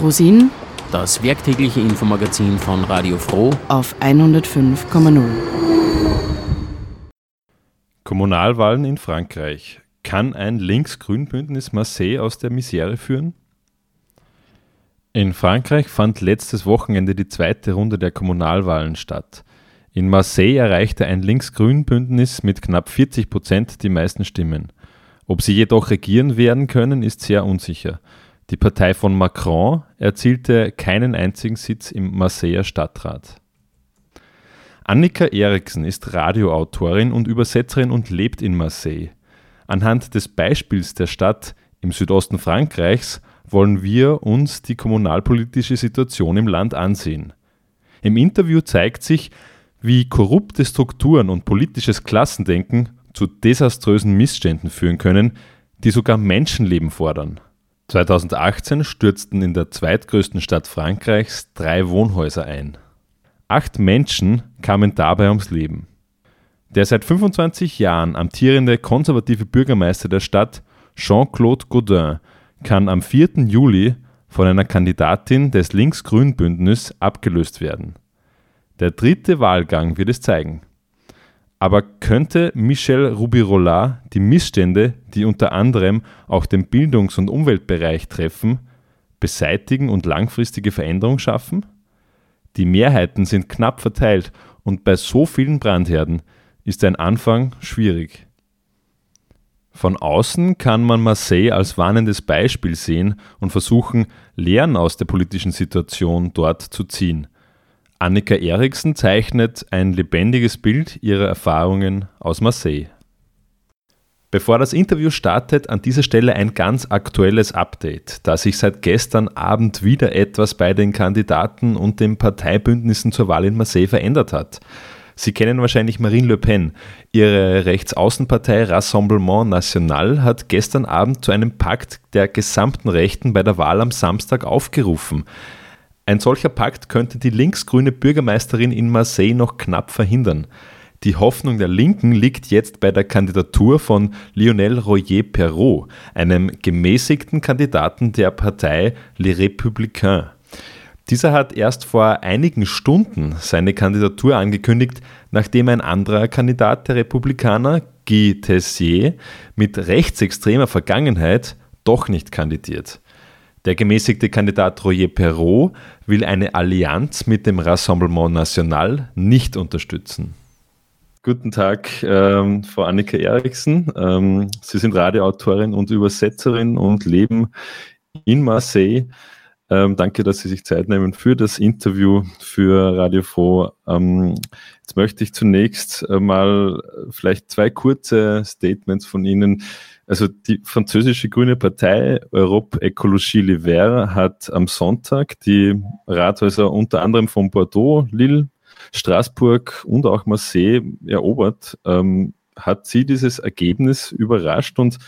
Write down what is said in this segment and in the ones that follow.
Frosin, das werktägliche Infomagazin von Radio Froh auf 105,0. Kommunalwahlen in Frankreich. Kann ein Links-Grün-Bündnis Marseille aus der Misere führen? In Frankreich fand letztes Wochenende die zweite Runde der Kommunalwahlen statt. In Marseille erreichte ein Links-Grün-Bündnis mit knapp 40 Prozent die meisten Stimmen. Ob sie jedoch regieren werden können, ist sehr unsicher. Die Partei von Macron erzielte keinen einzigen Sitz im Marseiller Stadtrat. Annika Eriksen ist Radioautorin und Übersetzerin und lebt in Marseille. Anhand des Beispiels der Stadt im Südosten Frankreichs wollen wir uns die kommunalpolitische Situation im Land ansehen. Im Interview zeigt sich, wie korrupte Strukturen und politisches Klassendenken zu desaströsen Missständen führen können, die sogar Menschenleben fordern. 2018 stürzten in der zweitgrößten Stadt Frankreichs drei Wohnhäuser ein. Acht Menschen kamen dabei ums Leben. Der seit 25 Jahren amtierende konservative Bürgermeister der Stadt, Jean-Claude Gaudin, kann am 4. Juli von einer Kandidatin des Links-Grün-Bündnis abgelöst werden. Der dritte Wahlgang wird es zeigen. Aber könnte Michel Rubirola die Missstände, die unter anderem auch den Bildungs- und Umweltbereich treffen, beseitigen und langfristige Veränderungen schaffen? Die Mehrheiten sind knapp verteilt und bei so vielen Brandherden ist ein Anfang schwierig. Von außen kann man Marseille als warnendes Beispiel sehen und versuchen, Lehren aus der politischen Situation dort zu ziehen. Annika Eriksen zeichnet ein lebendiges Bild ihrer Erfahrungen aus Marseille. Bevor das Interview startet, an dieser Stelle ein ganz aktuelles Update, da sich seit gestern Abend wieder etwas bei den Kandidaten und den Parteibündnissen zur Wahl in Marseille verändert hat. Sie kennen wahrscheinlich Marine Le Pen. Ihre Rechtsaußenpartei Rassemblement National hat gestern Abend zu einem Pakt der gesamten Rechten bei der Wahl am Samstag aufgerufen. Ein solcher Pakt könnte die linksgrüne Bürgermeisterin in Marseille noch knapp verhindern. Die Hoffnung der Linken liegt jetzt bei der Kandidatur von Lionel Royer Perrault, einem gemäßigten Kandidaten der Partei Les Républicains. Dieser hat erst vor einigen Stunden seine Kandidatur angekündigt, nachdem ein anderer Kandidat der Republikaner, Guy Tessier, mit rechtsextremer Vergangenheit doch nicht kandidiert. Der gemäßigte Kandidat Royer Perrault will eine Allianz mit dem Rassemblement National nicht unterstützen. Guten Tag, ähm, Frau Annika Eriksen. Ähm, Sie sind Radioautorin und Übersetzerin und leben in Marseille. Ähm, danke, dass Sie sich Zeit nehmen für das Interview für Radio Froh. Ähm, jetzt möchte ich zunächst äh, mal vielleicht zwei kurze Statements von Ihnen. Also die französische Grüne Partei Europe Ecologie Les Verts hat am Sonntag die Rathäuser unter anderem von Bordeaux, Lille, Straßburg und auch Marseille erobert. Ähm, hat Sie dieses Ergebnis überrascht und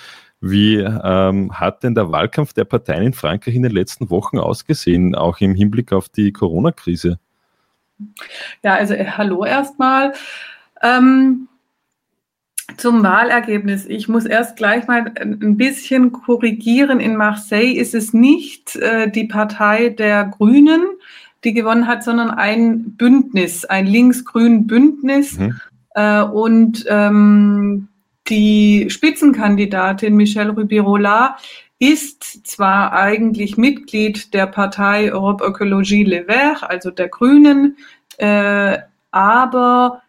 wie ähm, hat denn der Wahlkampf der Parteien in Frankreich in den letzten Wochen ausgesehen, auch im Hinblick auf die Corona-Krise? Ja, also äh, hallo erstmal. Ähm, zum Wahlergebnis. Ich muss erst gleich mal ein bisschen korrigieren. In Marseille ist es nicht äh, die Partei der Grünen, die gewonnen hat, sondern ein Bündnis, ein links-grün Bündnis. Mhm. Äh, und ähm, die Spitzenkandidatin Michelle Rubirola ist zwar eigentlich Mitglied der Partei Europe Ecologie Les Verts, also der Grünen, äh, aber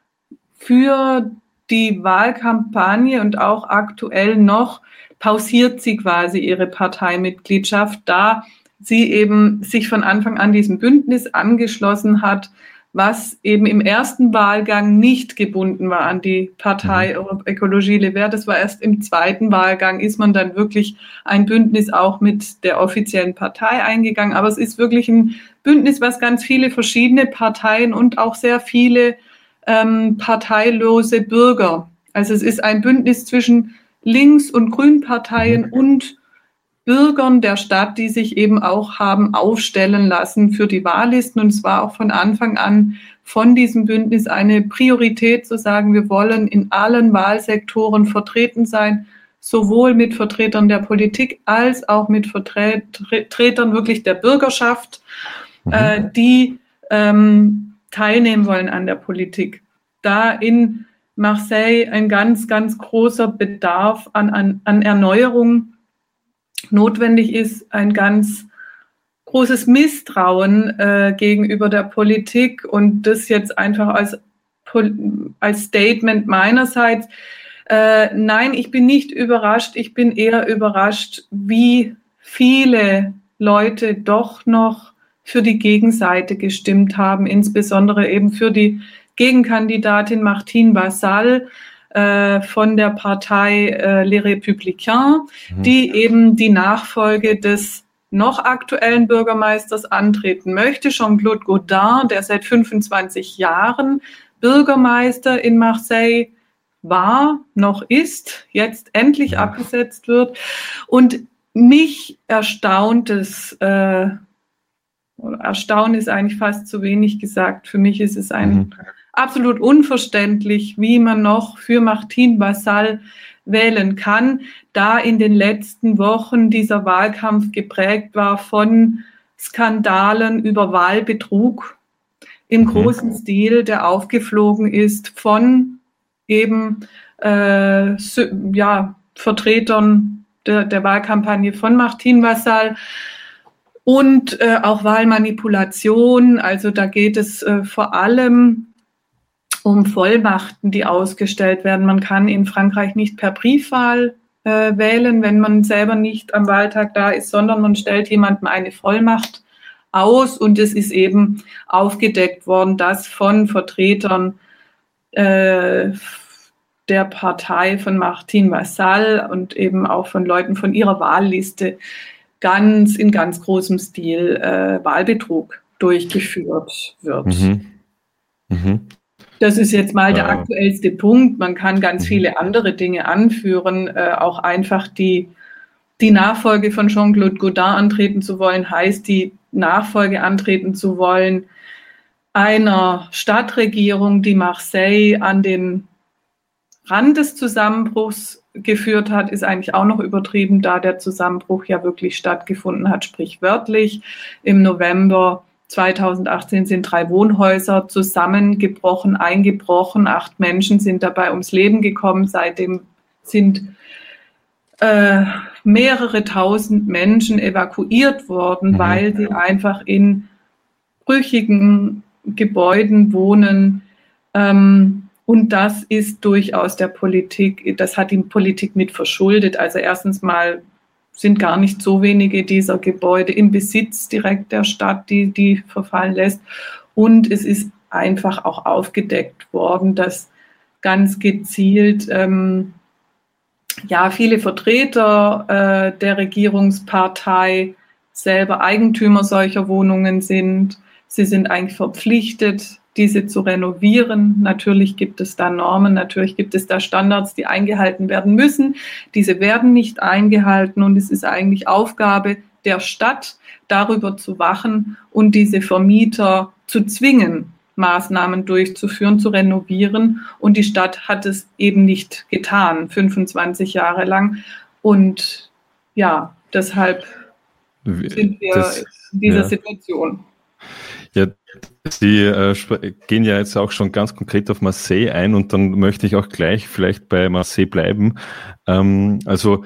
für die Wahlkampagne und auch aktuell noch pausiert sie quasi ihre Parteimitgliedschaft, da sie eben sich von Anfang an diesem Bündnis angeschlossen hat, was eben im ersten Wahlgang nicht gebunden war an die Partei mhm. Ökologie Les Verts. Das war erst im zweiten Wahlgang, ist man dann wirklich ein Bündnis auch mit der offiziellen Partei eingegangen. Aber es ist wirklich ein Bündnis, was ganz viele verschiedene Parteien und auch sehr viele ähm, parteilose Bürger. Also es ist ein Bündnis zwischen Links- und Grünparteien mhm. und Bürgern der Stadt, die sich eben auch haben aufstellen lassen für die Wahllisten. Und es war auch von Anfang an von diesem Bündnis eine Priorität zu sagen, wir wollen in allen Wahlsektoren vertreten sein, sowohl mit Vertretern der Politik als auch mit Vertretern wirklich der Bürgerschaft, mhm. äh, die ähm, teilnehmen wollen an der Politik. Da in Marseille ein ganz, ganz großer Bedarf an, an, an Erneuerung notwendig ist, ein ganz großes Misstrauen äh, gegenüber der Politik und das jetzt einfach als, als Statement meinerseits. Äh, nein, ich bin nicht überrascht. Ich bin eher überrascht, wie viele Leute doch noch für die Gegenseite gestimmt haben, insbesondere eben für die Gegenkandidatin Martine Vassal äh, von der Partei äh, Les Républicains, mhm. die eben die Nachfolge des noch aktuellen Bürgermeisters antreten möchte, Jean-Claude Gaudin, der seit 25 Jahren Bürgermeister in Marseille war, noch ist, jetzt endlich ja. abgesetzt wird. Und mich erstaunt es, äh, Erstaunen ist eigentlich fast zu wenig gesagt. Für mich ist es ein mhm. absolut unverständlich, wie man noch für Martin Vassal wählen kann, da in den letzten Wochen dieser Wahlkampf geprägt war von Skandalen über Wahlbetrug im mhm. großen Stil, der aufgeflogen ist von eben äh, ja, Vertretern der, der, Wahlkampagne von Martin Vassal und äh, auch Wahlmanipulation. Also da geht es äh, vor allem um Vollmachten, die ausgestellt werden. Man kann in Frankreich nicht per Briefwahl äh, wählen, wenn man selber nicht am Wahltag da ist, sondern man stellt jemandem eine Vollmacht aus und es ist eben aufgedeckt worden, dass von Vertretern äh, der Partei von Martin Vassal und eben auch von Leuten von ihrer Wahlliste ganz in ganz großem Stil äh, Wahlbetrug durchgeführt wird. Mhm. Mhm. Das ist jetzt mal der aktuellste Punkt. Man kann ganz mhm. viele andere Dinge anführen. Äh, auch einfach die, die Nachfolge von Jean-Claude Godin antreten zu wollen, heißt die Nachfolge antreten zu wollen einer Stadtregierung, die Marseille an den Rand des Zusammenbruchs geführt hat, ist eigentlich auch noch übertrieben, da der Zusammenbruch ja wirklich stattgefunden hat, sprichwörtlich. Im November 2018 sind drei Wohnhäuser zusammengebrochen, eingebrochen. Acht Menschen sind dabei ums Leben gekommen. Seitdem sind äh, mehrere tausend Menschen evakuiert worden, mhm. weil sie einfach in brüchigen Gebäuden wohnen. Ähm, und das ist durchaus der Politik, das hat die Politik mit verschuldet. Also erstens mal sind gar nicht so wenige dieser Gebäude im Besitz direkt der Stadt, die die verfallen lässt. Und es ist einfach auch aufgedeckt worden, dass ganz gezielt ähm, ja viele Vertreter äh, der Regierungspartei selber Eigentümer solcher Wohnungen sind. Sie sind eigentlich verpflichtet, diese zu renovieren. Natürlich gibt es da Normen, natürlich gibt es da Standards, die eingehalten werden müssen. Diese werden nicht eingehalten und es ist eigentlich Aufgabe der Stadt, darüber zu wachen und diese Vermieter zu zwingen, Maßnahmen durchzuführen, zu renovieren. Und die Stadt hat es eben nicht getan, 25 Jahre lang. Und ja, deshalb sind wir das, in dieser ja. Situation. Sie äh, gehen ja jetzt auch schon ganz konkret auf Marseille ein und dann möchte ich auch gleich vielleicht bei Marseille bleiben. Ähm, also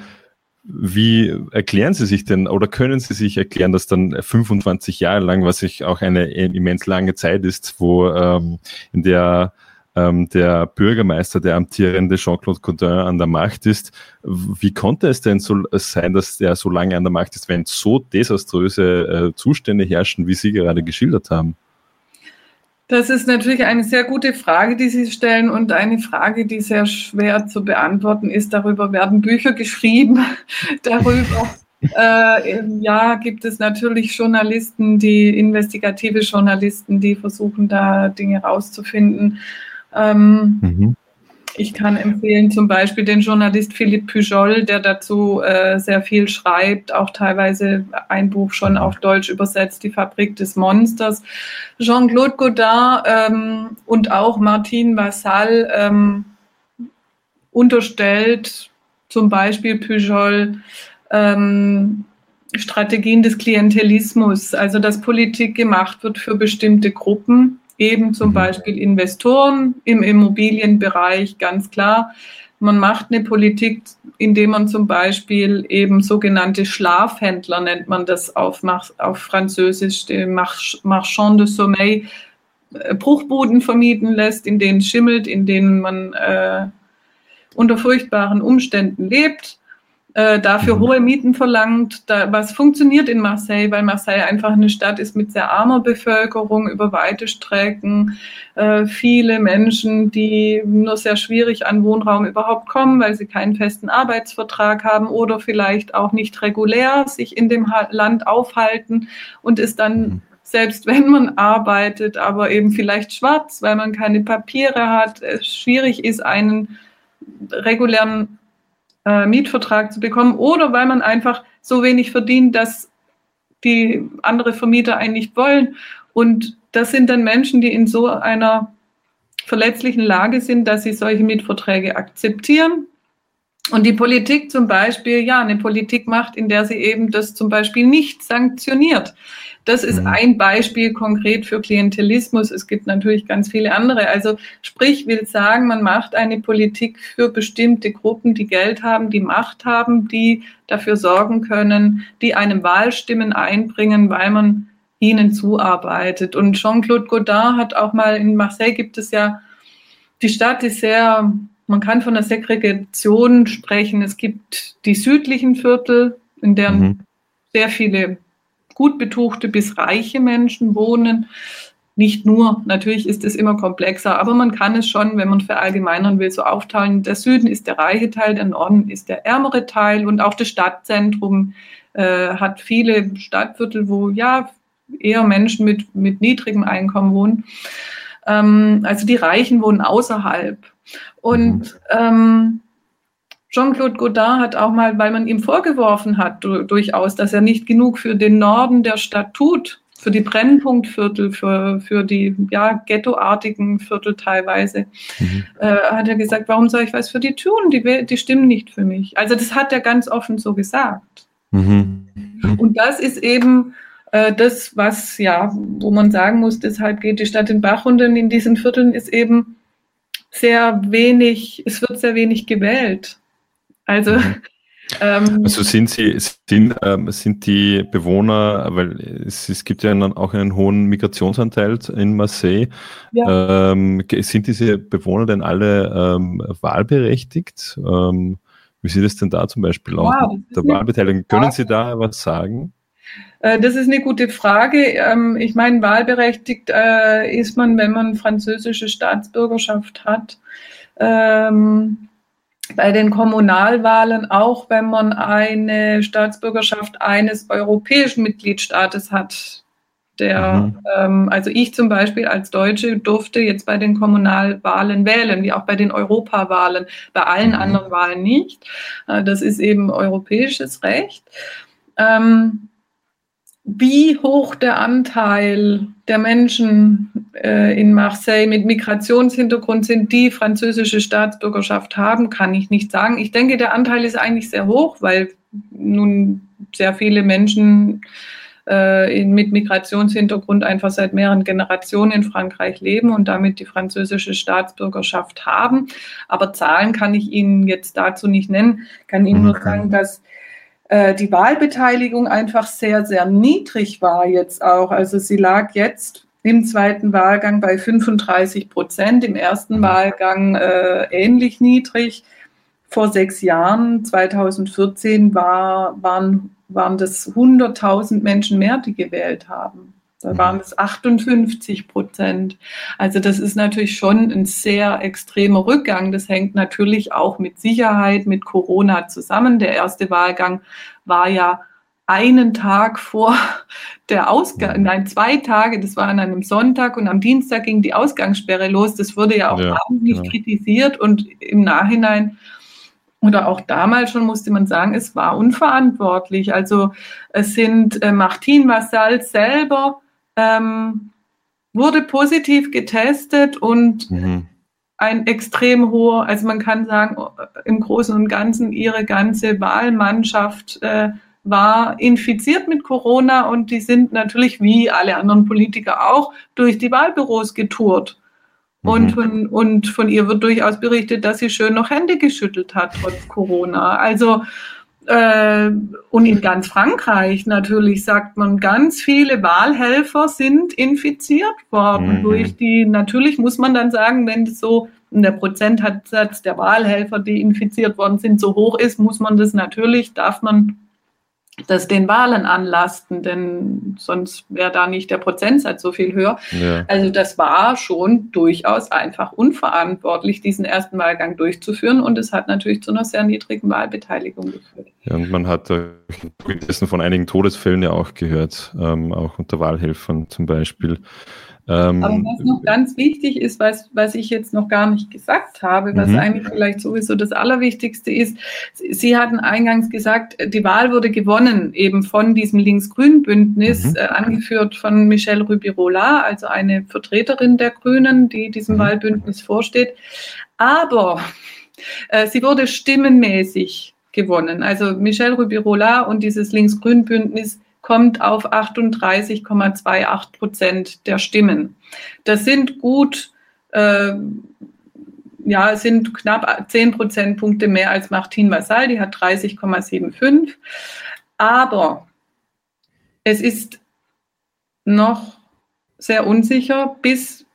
wie erklären Sie sich denn oder können Sie sich erklären, dass dann 25 Jahre lang, was ich auch eine immens lange Zeit ist, wo ähm, in der ähm, der Bürgermeister, der amtierende Jean-Claude Gaudin an der Macht ist. Wie konnte es denn so sein, dass er so lange an der Macht ist, wenn so desaströse äh, Zustände herrschen, wie Sie gerade geschildert haben? Das ist natürlich eine sehr gute Frage, die Sie stellen und eine Frage, die sehr schwer zu beantworten ist. Darüber werden Bücher geschrieben. Darüber äh, ja, gibt es natürlich Journalisten, die investigative Journalisten, die versuchen, da Dinge rauszufinden. Ähm, mhm. Ich kann empfehlen zum Beispiel den Journalist Philippe Pujol, der dazu äh, sehr viel schreibt, auch teilweise ein Buch schon mhm. auf Deutsch übersetzt, Die Fabrik des Monsters. Jean-Claude Godin ähm, und auch Martin Vassal ähm, unterstellt zum Beispiel Pujol ähm, Strategien des Klientelismus, also dass Politik gemacht wird für bestimmte Gruppen, eben zum mhm. Beispiel Investoren im Immobilienbereich, ganz klar. Man macht eine Politik, indem man zum Beispiel eben sogenannte Schlafhändler, nennt man das auf, auf Französisch, Marchand de Sommeil, äh, Bruchbuden vermieten lässt, in denen schimmelt, in denen man äh, unter furchtbaren Umständen lebt äh, dafür mhm. hohe Mieten verlangt. Da, was funktioniert in Marseille, weil Marseille einfach eine Stadt ist mit sehr armer Bevölkerung über weite Strecken, äh, viele Menschen, die nur sehr schwierig an Wohnraum überhaupt kommen, weil sie keinen festen Arbeitsvertrag haben oder vielleicht auch nicht regulär sich in dem Land aufhalten und ist dann mhm selbst wenn man arbeitet, aber eben vielleicht schwarz, weil man keine Papiere hat, es schwierig ist, einen regulären äh, Mietvertrag zu bekommen oder weil man einfach so wenig verdient, dass die andere Vermieter einen nicht wollen. Und das sind dann Menschen, die in so einer verletzlichen Lage sind, dass sie solche Mietverträge akzeptieren. Und die Politik zum Beispiel, ja, eine Politik macht, in der sie eben das zum Beispiel nicht sanktioniert. Das ist mhm. ein Beispiel konkret für Klientelismus. Es gibt natürlich ganz viele andere. Also sprich, will sagen, man macht eine Politik für bestimmte Gruppen, die Geld haben, die Macht haben, die dafür sorgen können, die einem Wahlstimmen einbringen, weil man ihnen zuarbeitet. Und Jean-Claude Godard hat auch mal in Marseille gibt es ja, die Stadt ist sehr, man kann von der Segregation sprechen. Es gibt die südlichen Viertel, in deren mhm. sehr viele gut betuchte bis reiche Menschen wohnen. Nicht nur, natürlich ist es immer komplexer, aber man kann es schon, wenn man verallgemeinern will, so aufteilen. Der Süden ist der reiche Teil, der Norden ist der ärmere Teil und auch das Stadtzentrum äh, hat viele Stadtviertel, wo ja eher Menschen mit, mit niedrigem Einkommen wohnen. Ähm, also die Reichen wohnen außerhalb. Und mhm. ähm, Jean-Claude Godard hat auch mal, weil man ihm vorgeworfen hat, durchaus, dass er nicht genug für den Norden der Stadt tut, für die Brennpunktviertel, für, für die ja, ghettoartigen Viertel teilweise, mhm. äh, hat er gesagt, warum soll ich was für die tun? Die, die stimmen nicht für mich. Also das hat er ganz offen so gesagt. Mhm. Und das ist eben äh, das, was, ja, wo man sagen muss, deshalb geht die Stadt in Bach und in diesen Vierteln ist eben sehr wenig, es wird sehr wenig gewählt. Also, mhm. ähm, also sind sie sind, ähm, sind die Bewohner, weil es, es gibt ja einen, auch einen hohen Migrationsanteil in Marseille. Ja. Ähm, sind diese Bewohner denn alle ähm, wahlberechtigt? Ähm, wie sieht es denn da zum Beispiel aus wow, mit der Wahlbeteiligung? Können Sie da was sagen? Äh, das ist eine gute Frage. Ähm, ich meine, wahlberechtigt äh, ist man, wenn man französische Staatsbürgerschaft hat. Ähm, bei den Kommunalwahlen auch, wenn man eine Staatsbürgerschaft eines europäischen Mitgliedstaates hat. Der, mhm. ähm, also ich zum Beispiel als Deutsche durfte jetzt bei den Kommunalwahlen wählen, wie auch bei den Europawahlen, bei allen mhm. anderen Wahlen nicht. Äh, das ist eben europäisches Recht. Ähm, wie hoch der Anteil der Menschen äh, in Marseille mit Migrationshintergrund sind, die französische Staatsbürgerschaft haben, kann ich nicht sagen. Ich denke, der Anteil ist eigentlich sehr hoch, weil nun sehr viele Menschen äh, mit Migrationshintergrund einfach seit mehreren Generationen in Frankreich leben und damit die französische Staatsbürgerschaft haben. Aber Zahlen kann ich Ihnen jetzt dazu nicht nennen. Kann Ihnen nur sagen, dass die Wahlbeteiligung einfach sehr, sehr niedrig war jetzt auch. Also sie lag jetzt im zweiten Wahlgang bei 35 Prozent, im ersten mhm. Wahlgang äh, ähnlich niedrig. Vor sechs Jahren, 2014, war, waren, waren das 100.000 Menschen mehr, die gewählt haben. Da mhm. waren es 58 Prozent. Also das ist natürlich schon ein sehr extremer Rückgang. Das hängt natürlich auch mit Sicherheit, mit Corona zusammen. Der erste Wahlgang war ja einen Tag vor der Ausgang, mhm. nein, zwei Tage, das war an einem Sonntag und am Dienstag ging die Ausgangssperre los. Das wurde ja auch ja, wahnsinnig ja. kritisiert und im Nachhinein oder auch damals schon musste man sagen, es war unverantwortlich. Also es sind äh, Martin Massal selber ähm, wurde positiv getestet und mhm. ein extrem hoher, also man kann sagen, im Großen und Ganzen ihre ganze Wahlmannschaft äh, war infiziert mit Corona und die sind natürlich wie alle anderen Politiker auch durch die Wahlbüros getourt. Mhm. Und, von, und von ihr wird durchaus berichtet, dass sie schön noch Hände geschüttelt hat trotz Corona. Also äh, und in ganz Frankreich natürlich sagt man, ganz viele Wahlhelfer sind infiziert worden mhm. durch die, natürlich muss man dann sagen, wenn so der Prozentsatz der Wahlhelfer, die infiziert worden sind, so hoch ist, muss man das natürlich, darf man das den Wahlen anlasten, denn sonst wäre da nicht der Prozentsatz so viel höher. Ja. Also das war schon durchaus einfach unverantwortlich, diesen ersten Wahlgang durchzuführen und es hat natürlich zu einer sehr niedrigen Wahlbeteiligung geführt. Ja, und man hat äh, von einigen Todesfällen ja auch gehört, ähm, auch unter Wahlhelfern zum Beispiel. Ähm, Aber was noch ganz wichtig ist, was, was ich jetzt noch gar nicht gesagt habe, was mhm. eigentlich vielleicht sowieso das Allerwichtigste ist, Sie hatten eingangs gesagt, die Wahl wurde gewonnen eben von diesem Links-Grün-Bündnis, mhm. äh, angeführt von Michelle Rubirola, also eine Vertreterin der Grünen, die diesem mhm. Wahlbündnis vorsteht. Aber äh, sie wurde stimmenmäßig gewonnen. Also Michelle Rubirola und dieses Links-Grün-Bündnis kommt auf 38,28 Prozent der Stimmen. Das sind gut, äh, ja, sind knapp 10 Prozentpunkte mehr als Martin Vassal, die hat 30,75. Aber es ist noch sehr unsicher bis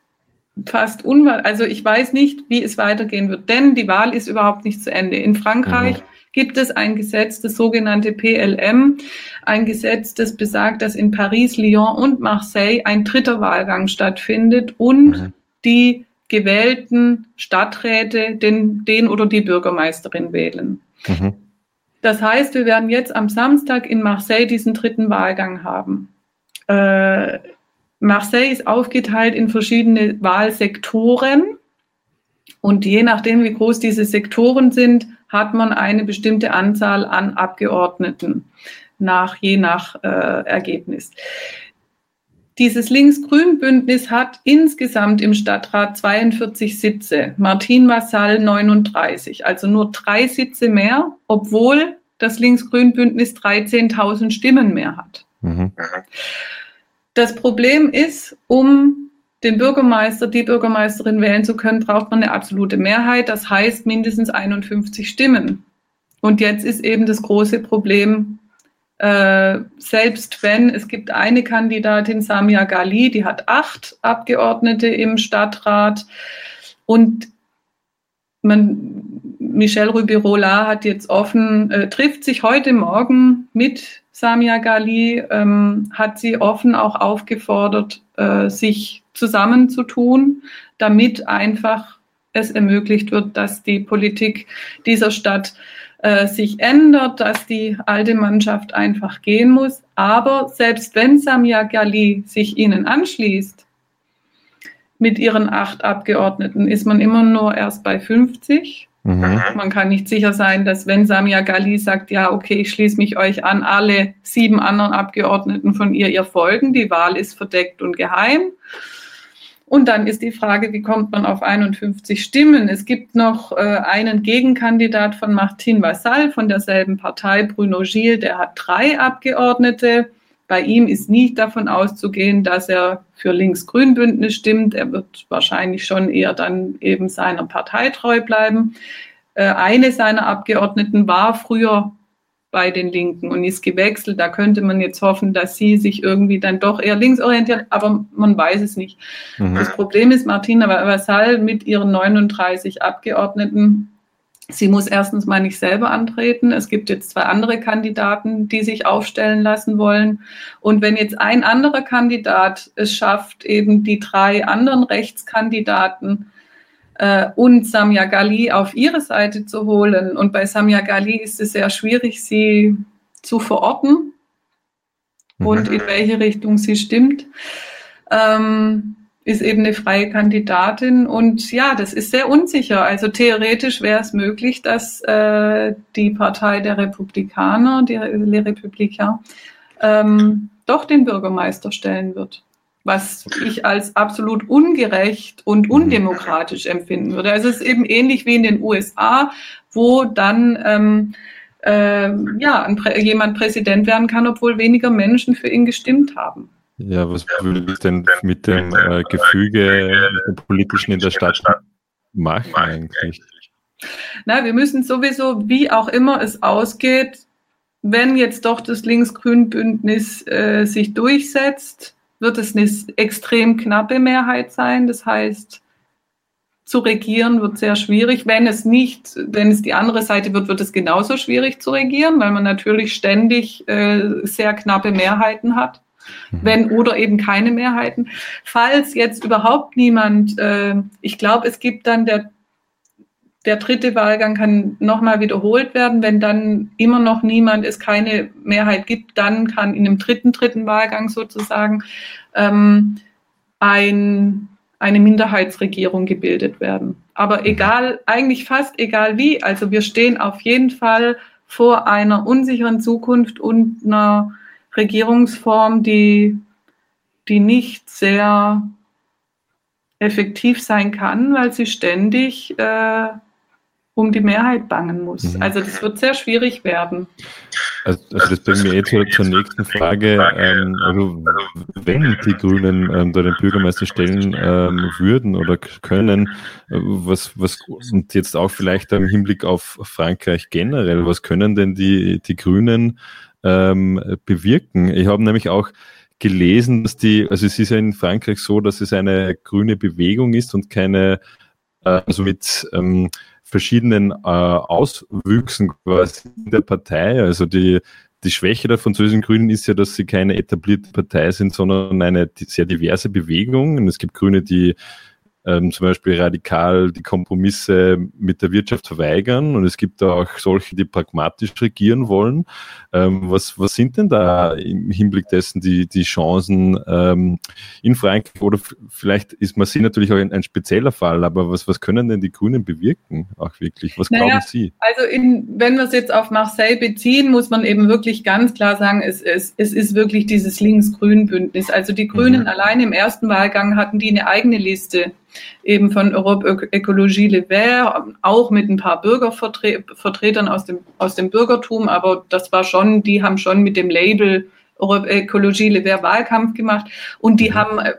fast unwahr. Also ich weiß nicht, wie es weitergehen wird, denn die Wahl ist überhaupt nicht zu Ende. In Frankreich mhm gibt es ein Gesetz, das sogenannte PLM, ein Gesetz, das besagt, dass in Paris, Lyon und Marseille ein dritter Wahlgang stattfindet und mhm. die gewählten Stadträte den, den oder die Bürgermeisterin wählen. Mhm. Das heißt, wir werden jetzt am Samstag in Marseille diesen dritten Wahlgang haben. Äh, Marseille ist aufgeteilt in verschiedene Wahlsektoren. Und je nachdem, wie groß diese Sektoren sind, hat man eine bestimmte Anzahl an Abgeordneten, nach, je nach äh, Ergebnis. Dieses Links-Grün-Bündnis hat insgesamt im Stadtrat 42 Sitze, Martin Massal 39, also nur drei Sitze mehr, obwohl das Links-Grün-Bündnis 13.000 Stimmen mehr hat. Mhm. Das Problem ist, um den Bürgermeister, die Bürgermeisterin wählen zu können, braucht man eine absolute Mehrheit. Das heißt mindestens 51 Stimmen. Und jetzt ist eben das große Problem, äh, selbst wenn es gibt eine Kandidatin, Samia Gali, die hat acht Abgeordnete im Stadtrat und man, Michel Rubirola hat jetzt offen, äh, trifft sich heute Morgen mit Samia Gali, ähm, hat sie offen auch aufgefordert, äh, sich zusammenzutun, damit einfach es ermöglicht wird, dass die Politik dieser Stadt äh, sich ändert, dass die alte Mannschaft einfach gehen muss. Aber selbst wenn Samia Gali sich ihnen anschließt, mit ihren acht Abgeordneten, ist man immer nur erst bei 50. Mhm. Man kann nicht sicher sein, dass wenn Samia Gali sagt, ja, okay, ich schließe mich euch an, alle sieben anderen Abgeordneten von ihr ihr folgen. Die Wahl ist verdeckt und geheim. Und dann ist die Frage, wie kommt man auf 51 Stimmen? Es gibt noch äh, einen Gegenkandidat von Martin Vassal von derselben Partei, Bruno Gilles, der hat drei Abgeordnete. Bei ihm ist nicht davon auszugehen, dass er für Links-Grün-Bündnis stimmt. Er wird wahrscheinlich schon eher dann eben seiner Partei treu bleiben. Äh, eine seiner Abgeordneten war früher bei den Linken und ist gewechselt. Da könnte man jetzt hoffen, dass sie sich irgendwie dann doch eher links orientiert, aber man weiß es nicht. Mhm. Das Problem ist, Martina Vassal mit ihren 39 Abgeordneten, sie muss erstens mal nicht selber antreten. Es gibt jetzt zwei andere Kandidaten, die sich aufstellen lassen wollen. Und wenn jetzt ein anderer Kandidat es schafft, eben die drei anderen Rechtskandidaten äh, und Samia Gali auf ihre Seite zu holen. Und bei Samia Gali ist es sehr schwierig, sie zu verorten mhm. und in welche Richtung sie stimmt. Ähm, ist eben eine freie Kandidatin und ja, das ist sehr unsicher. Also theoretisch wäre es möglich, dass äh, die Partei der Republikaner, die Les Républicains, ähm, doch den Bürgermeister stellen wird. was ich als absolut ungerecht und mhm. undemokratisch empfinden würde. Also es ist eben ähnlich wie in den USA, wo dann ähm, äh, ja, ein jemand Präsident werden kann, obwohl weniger Menschen für ihn gestimmt haben. Ja, was würde es denn mit dem äh, Gefüge mit dem politischen in der Stadt machen eigentlich? Na, wir müssen sowieso, wie auch immer es ausgeht, wenn jetzt doch das Links-Grün-Bündnis äh, sich durchsetzt, wird es eine extrem knappe Mehrheit sein. Das heißt, zu regieren wird sehr schwierig. Wenn es nicht, wenn es die andere Seite wird, wird es genauso schwierig zu regieren, weil man natürlich ständig äh, sehr knappe Mehrheiten hat. Mhm. Wenn oder eben keine Mehrheiten. Falls jetzt überhaupt niemand, äh, ich glaube, es gibt dann der der dritte Wahlgang kann nochmal wiederholt werden. Wenn dann immer noch niemand, es keine Mehrheit gibt, dann kann in dem dritten, dritten Wahlgang sozusagen ähm, ein, eine Minderheitsregierung gebildet werden. Aber mhm. egal, eigentlich fast egal wie, also wir stehen auf jeden Fall vor einer unsicheren Zukunft und einer Regierungsform, die, die nicht sehr effektiv sein kann, weil sie ständig äh, um die Mehrheit bangen muss. Mhm. Also das wird sehr schwierig werden. Also, also das bringt mir eh zur, zur nächsten Frage. Ähm, also wenn die Grünen ähm, da den Bürgermeister stellen ähm, würden oder können, äh, was, was und jetzt auch vielleicht im Hinblick auf Frankreich generell, was können denn die, die Grünen ähm, bewirken? Ich habe nämlich auch gelesen, dass die, also es ist ja in Frankreich so, dass es eine grüne Bewegung ist und keine, äh, also mit ähm, verschiedenen äh, Auswüchsen quasi der Partei. Also die, die Schwäche der französischen Grünen ist ja, dass sie keine etablierte Partei sind, sondern eine sehr diverse Bewegung. Und es gibt Grüne, die ähm, zum Beispiel radikal die Kompromisse mit der Wirtschaft verweigern und es gibt auch solche, die pragmatisch regieren wollen. Ähm, was, was sind denn da im Hinblick dessen die, die Chancen ähm, in Frankreich oder vielleicht ist Marseille natürlich auch ein, ein, spezieller Fall, aber was, was können denn die Grünen bewirken auch wirklich? Was naja, glauben Sie? Also in, wenn wir es jetzt auf Marseille beziehen, muss man eben wirklich ganz klar sagen, es, es, es ist wirklich dieses Links-Grün-Bündnis. Also die Grünen mhm. allein im ersten Wahlgang hatten die eine eigene Liste eben von Europe Ecologie Les Verts, auch mit ein paar Bürgervertretern aus dem, aus dem Bürgertum, aber das war schon, die haben schon mit dem Label Europe Ecologie Les Verts Wahlkampf gemacht und die mhm. haben äh,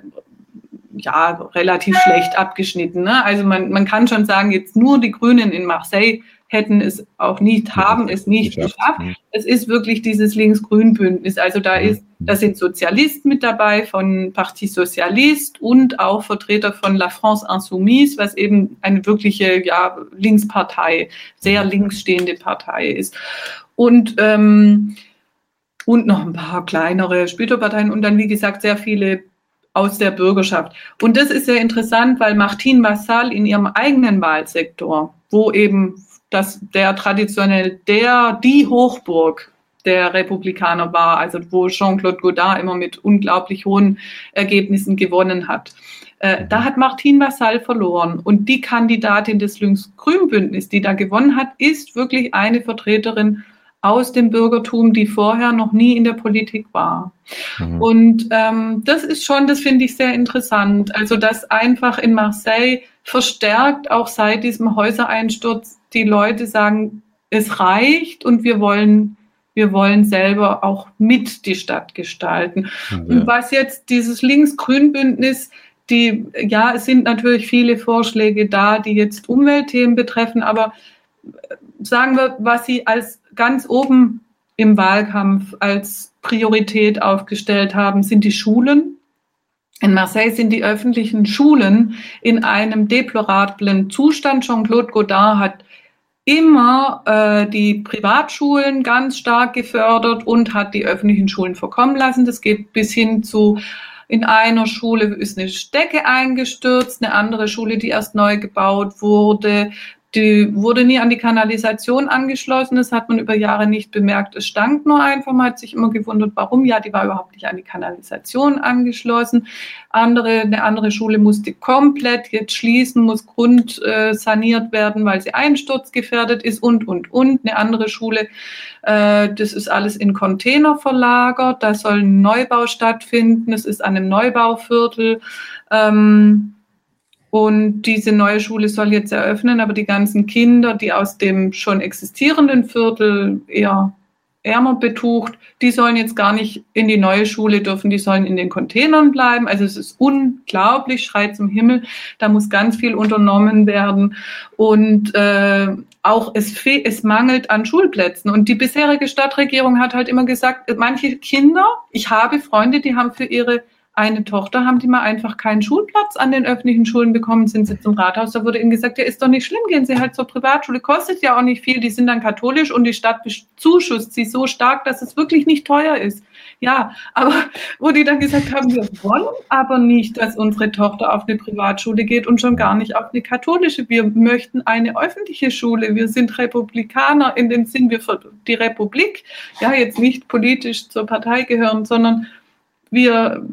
ja relativ schlecht abgeschnitten. Ne? Also man, man kann schon sagen, jetzt nur die Grünen in Marseille hätten es auch nicht, haben es nicht geschafft. Es ist wirklich dieses Links-Grün-Bündnis. Also da ist, da sind Sozialisten mit dabei von Parti Socialiste und auch Vertreter von La France Insoumise, was eben eine wirkliche, ja, Linkspartei, sehr links stehende Partei ist. Und, ähm, und noch ein paar kleinere Splitterparteien und dann, wie gesagt, sehr viele aus der Bürgerschaft. Und das ist sehr interessant, weil Martine Massal in ihrem eigenen Wahlsektor, wo eben dass der traditionell der, die Hochburg der Republikaner war, also wo Jean-Claude Godard immer mit unglaublich hohen Ergebnissen gewonnen hat. Äh, da hat Martin Vassal verloren. Und die Kandidatin des Links-Grün-Bündnis, die da gewonnen hat, ist wirklich eine Vertreterin aus dem Bürgertum, die vorher noch nie in der Politik war. Mhm. Und ähm, das ist schon, das finde ich sehr interessant. Also, dass einfach in Marseille verstärkt auch seit diesem Häusereinsturz die Leute sagen, es reicht und wir wollen, wir wollen selber auch mit die Stadt gestalten. Ja. Und was jetzt dieses Links-Grün-Bündnis, die, ja, es sind natürlich viele Vorschläge da, die jetzt Umweltthemen betreffen, aber sagen wir, was sie als ganz oben im Wahlkampf als Priorität aufgestellt haben, sind die Schulen. In Marseille sind die öffentlichen Schulen in einem deplorablen Zustand. Jean-Claude Godard hat immer äh, die Privatschulen ganz stark gefördert und hat die öffentlichen Schulen verkommen lassen. Das geht bis hin zu in einer Schule ist eine Stecke eingestürzt, eine andere Schule, die erst neu gebaut wurde. Die wurde nie an die Kanalisation angeschlossen. Das hat man über Jahre nicht bemerkt. Es stank nur einfach. Man hat sich immer gewundert, warum. Ja, die war überhaupt nicht an die Kanalisation angeschlossen. Andere, eine andere Schule musste komplett jetzt schließen, muss grundsaniert äh, werden, weil sie einsturzgefährdet ist und, und, und. Eine andere Schule, äh, das ist alles in Container verlagert. Da soll ein Neubau stattfinden. Es ist an einem Neubauviertel. Ähm, und diese neue Schule soll jetzt eröffnen, aber die ganzen Kinder, die aus dem schon existierenden Viertel eher ärmer betucht, die sollen jetzt gar nicht in die neue Schule dürfen, die sollen in den Containern bleiben. Also es ist unglaublich, schreit zum Himmel. Da muss ganz viel unternommen werden. Und äh, auch es, es mangelt an Schulplätzen. Und die bisherige Stadtregierung hat halt immer gesagt, manche Kinder, ich habe Freunde, die haben für ihre eine Tochter haben die mal einfach keinen Schulplatz an den öffentlichen Schulen bekommen, sind sie zum Rathaus. Da wurde ihnen gesagt, ja, ist doch nicht schlimm, gehen Sie halt zur Privatschule, kostet ja auch nicht viel, die sind dann katholisch und die Stadt bezuschusst sie so stark, dass es wirklich nicht teuer ist. Ja, aber wo die dann gesagt haben, wir wollen aber nicht, dass unsere Tochter auf eine Privatschule geht und schon gar nicht auf eine katholische. Wir möchten eine öffentliche Schule. Wir sind Republikaner in dem Sinn, wir für die Republik, ja, jetzt nicht politisch zur Partei gehören, sondern wir,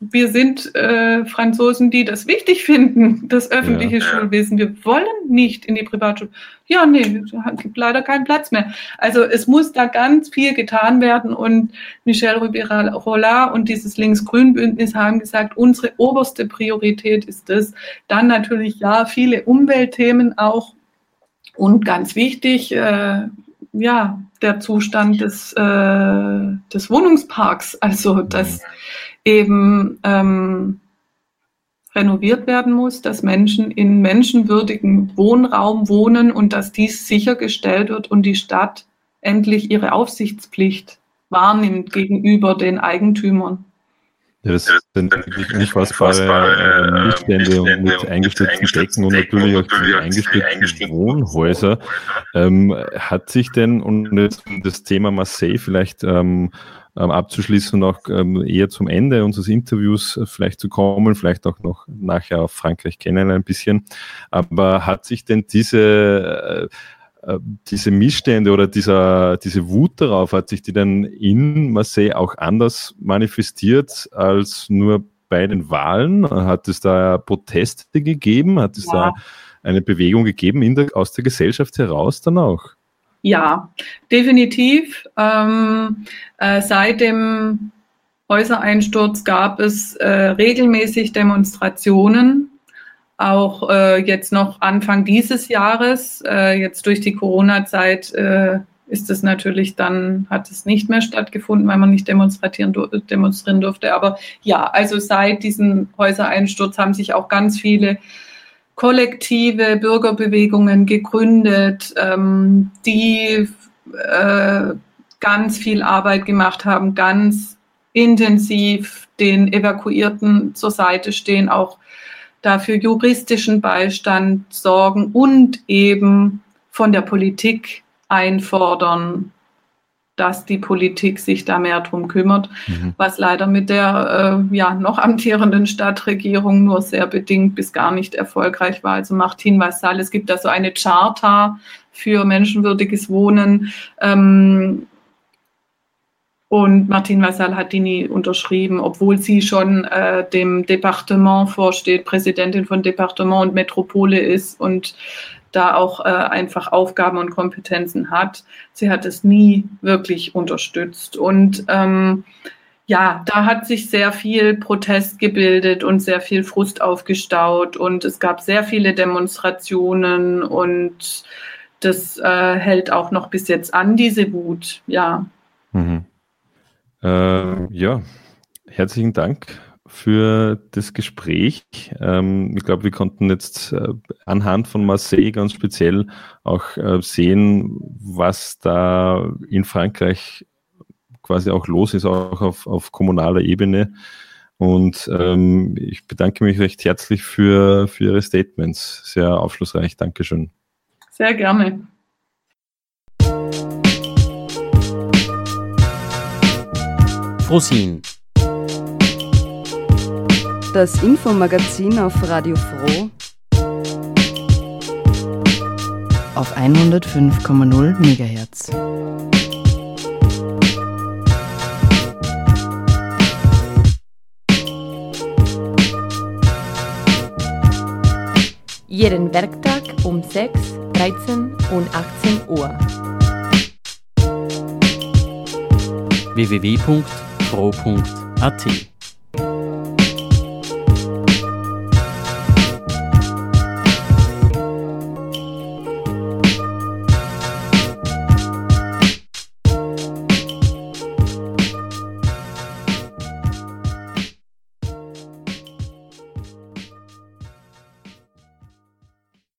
wir sind äh, Franzosen, die das wichtig finden, das öffentliche ja. Schulwesen. Wir wollen nicht in die Privatschule. Ja, nee, es gibt leider keinen Platz mehr. Also es muss da ganz viel getan werden und Michel Ribera-Rollard und dieses Links-Grün-Bündnis haben gesagt, unsere oberste Priorität ist das. Dann natürlich, ja, viele Umweltthemen auch und ganz wichtig, äh, ja, der Zustand des, äh, des Wohnungsparks, also dass eben ähm, renoviert werden muss, dass Menschen in menschenwürdigen Wohnraum wohnen und dass dies sichergestellt wird und die Stadt endlich ihre Aufsichtspflicht wahrnimmt gegenüber den Eigentümern. Ja, das sind wirklich unfassbare äh, Missstände und mit eingestürzten Decken und natürlich auch die eingestürzten Wohnhäuser. Ähm, hat sich denn, und jetzt das Thema Marseille vielleicht ähm, ähm, abzuschließen und auch ähm, eher zum Ende unseres Interviews äh, vielleicht zu kommen, vielleicht auch noch nachher auf Frankreich kennen ein bisschen, aber hat sich denn diese äh, äh, diese Missstände oder dieser, diese Wut darauf, hat sich die dann in Marseille auch anders manifestiert als nur bei den Wahlen? Hat es da Proteste gegeben? Hat es ja. da eine Bewegung gegeben der, aus der Gesellschaft heraus dann auch? Ja, definitiv. Ähm, äh, seit dem Häusereinsturz gab es äh, regelmäßig Demonstrationen auch äh, jetzt noch Anfang dieses Jahres, äh, jetzt durch die Corona-Zeit, äh, ist es natürlich dann, hat es nicht mehr stattgefunden, weil man nicht demonstrieren, demonstrieren durfte. Aber ja, also seit diesem Häusereinsturz haben sich auch ganz viele kollektive Bürgerbewegungen gegründet, ähm, die äh, ganz viel Arbeit gemacht haben, ganz intensiv den Evakuierten zur Seite stehen, auch dafür juristischen Beistand sorgen und eben von der Politik einfordern, dass die Politik sich da mehr drum kümmert, mhm. was leider mit der äh, ja, noch amtierenden Stadtregierung nur sehr bedingt bis gar nicht erfolgreich war. Also Martin Vassal, es gibt da so eine Charta für menschenwürdiges Wohnen. Ähm, und Martin Vassal hat die nie unterschrieben, obwohl sie schon äh, dem Departement vorsteht, Präsidentin von Departement und Metropole ist und da auch äh, einfach Aufgaben und Kompetenzen hat. Sie hat es nie wirklich unterstützt. Und ähm, ja, da hat sich sehr viel Protest gebildet und sehr viel Frust aufgestaut und es gab sehr viele Demonstrationen und das äh, hält auch noch bis jetzt an, diese Wut, ja. Mhm. Äh, ja, herzlichen Dank für das Gespräch. Ähm, ich glaube, wir konnten jetzt äh, anhand von Marseille ganz speziell auch äh, sehen, was da in Frankreich quasi auch los ist, auch auf, auf kommunaler Ebene. Und ähm, ich bedanke mich recht herzlich für, für Ihre Statements. Sehr aufschlussreich. Dankeschön. Sehr gerne. Frosin. Das Infomagazin auf Radio Froh auf 105,0 MHz. Jeden Werktag um 6, 13 und 18 Uhr. www.pro.at